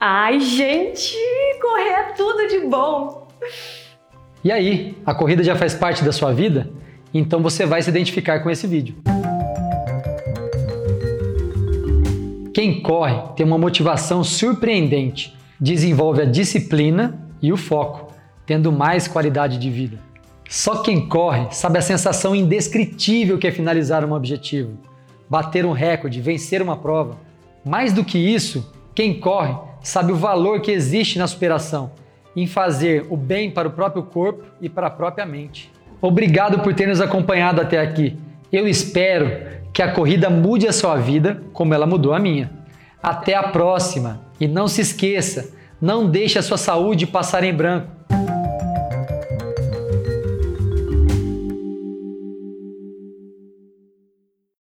Ai, gente, correr é tudo de bom. E aí, a corrida já faz parte da sua vida? Então você vai se identificar com esse vídeo. Quem corre tem uma motivação surpreendente, desenvolve a disciplina e o foco, tendo mais qualidade de vida. Só quem corre sabe a sensação indescritível que é finalizar um objetivo, bater um recorde, vencer uma prova. Mais do que isso, quem corre sabe o valor que existe na superação, em fazer o bem para o próprio corpo e para a própria mente. Obrigado por ter nos acompanhado até aqui. Eu espero que a corrida mude a sua vida como ela mudou a minha. Até a próxima e não se esqueça, não deixe a sua saúde passar em branco.